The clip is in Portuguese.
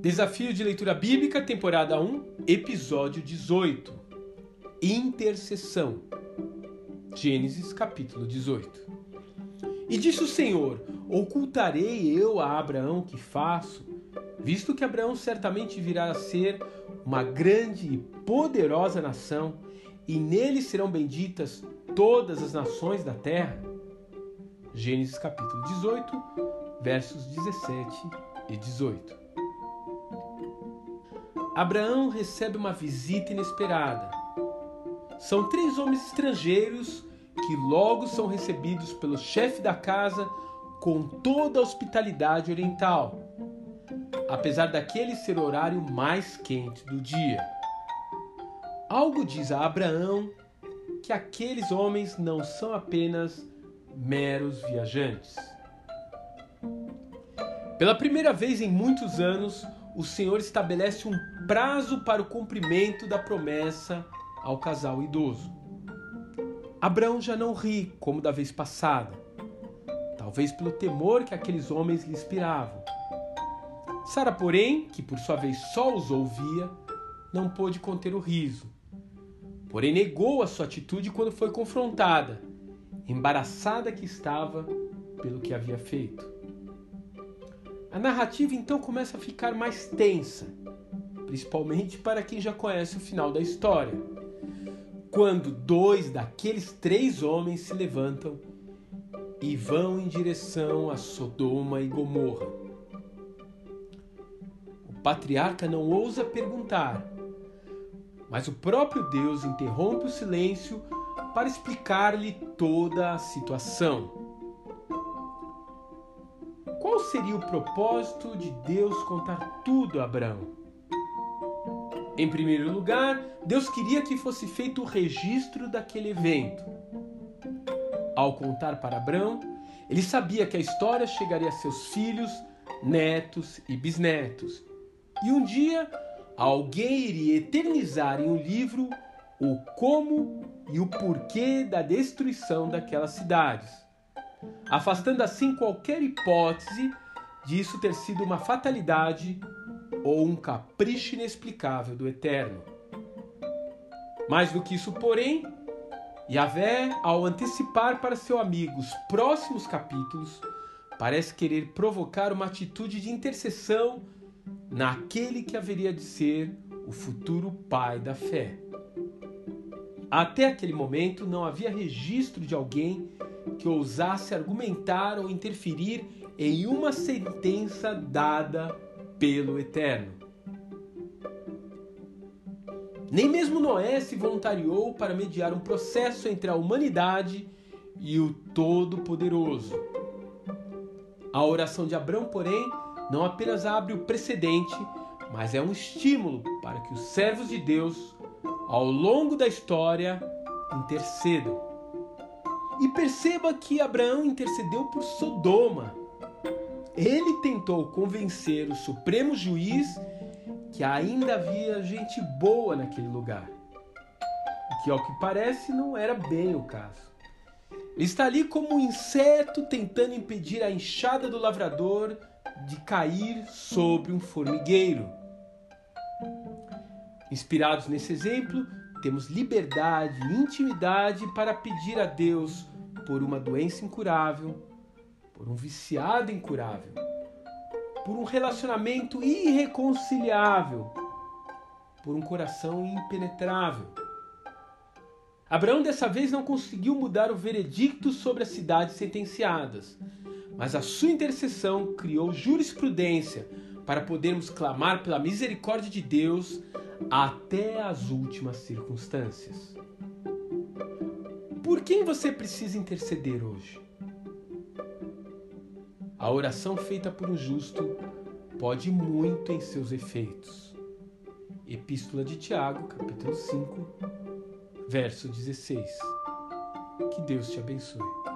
Desafio de leitura bíblica, temporada 1, episódio 18. Intercessão. Gênesis capítulo 18. E disse o Senhor: Ocultarei eu a Abraão que faço, visto que Abraão certamente virá a ser uma grande e poderosa nação, e nele serão benditas todas as nações da terra. Gênesis capítulo 18, versos 17 e 18. Abraão recebe uma visita inesperada. São três homens estrangeiros que logo são recebidos pelo chefe da casa com toda a hospitalidade oriental, apesar daquele ser o horário mais quente do dia. Algo diz a Abraão que aqueles homens não são apenas meros viajantes. Pela primeira vez em muitos anos, o Senhor estabelece um prazo para o cumprimento da promessa ao casal idoso. Abraão já não ri como da vez passada, talvez pelo temor que aqueles homens lhe inspiravam. Sara, porém, que por sua vez só os ouvia, não pôde conter o riso. Porém, negou a sua atitude quando foi confrontada, embaraçada que estava pelo que havia feito. A narrativa então começa a ficar mais tensa, principalmente para quem já conhece o final da história. Quando dois daqueles três homens se levantam e vão em direção a Sodoma e Gomorra. O patriarca não ousa perguntar, mas o próprio Deus interrompe o silêncio para explicar-lhe toda a situação. Qual seria o propósito de Deus contar tudo a Abraão? Em primeiro lugar, Deus queria que fosse feito o registro daquele evento. Ao contar para Abraão, ele sabia que a história chegaria a seus filhos, netos e bisnetos. E um dia, alguém iria eternizar em um livro o como e o porquê da destruição daquelas cidades afastando assim qualquer hipótese disso ter sido uma fatalidade ou um capricho inexplicável do Eterno. Mais do que isso, porém, Yahvé, ao antecipar para seu amigo os próximos capítulos, parece querer provocar uma atitude de intercessão naquele que haveria de ser o futuro pai da fé. Até aquele momento não havia registro de alguém que ousasse argumentar ou interferir em uma sentença dada pelo Eterno. Nem mesmo Noé se voluntariou para mediar um processo entre a humanidade e o Todo-Poderoso. A oração de Abraão, porém, não apenas abre o precedente, mas é um estímulo para que os servos de Deus, ao longo da história, intercedam. E perceba que Abraão intercedeu por Sodoma. Ele tentou convencer o supremo juiz que ainda havia gente boa naquele lugar. Que, ao que parece, não era bem o caso. Ele está ali como um inseto tentando impedir a enxada do lavrador de cair sobre um formigueiro. Inspirados nesse exemplo, temos liberdade e intimidade para pedir a Deus por uma doença incurável, por um viciado incurável, por um relacionamento irreconciliável, por um coração impenetrável. Abraão dessa vez não conseguiu mudar o veredicto sobre as cidades sentenciadas, mas a sua intercessão criou jurisprudência para podermos clamar pela misericórdia de Deus até as últimas circunstâncias. Por quem você precisa interceder hoje? A oração feita por um justo pode muito em seus efeitos. Epístola de Tiago, capítulo 5, verso 16. Que Deus te abençoe.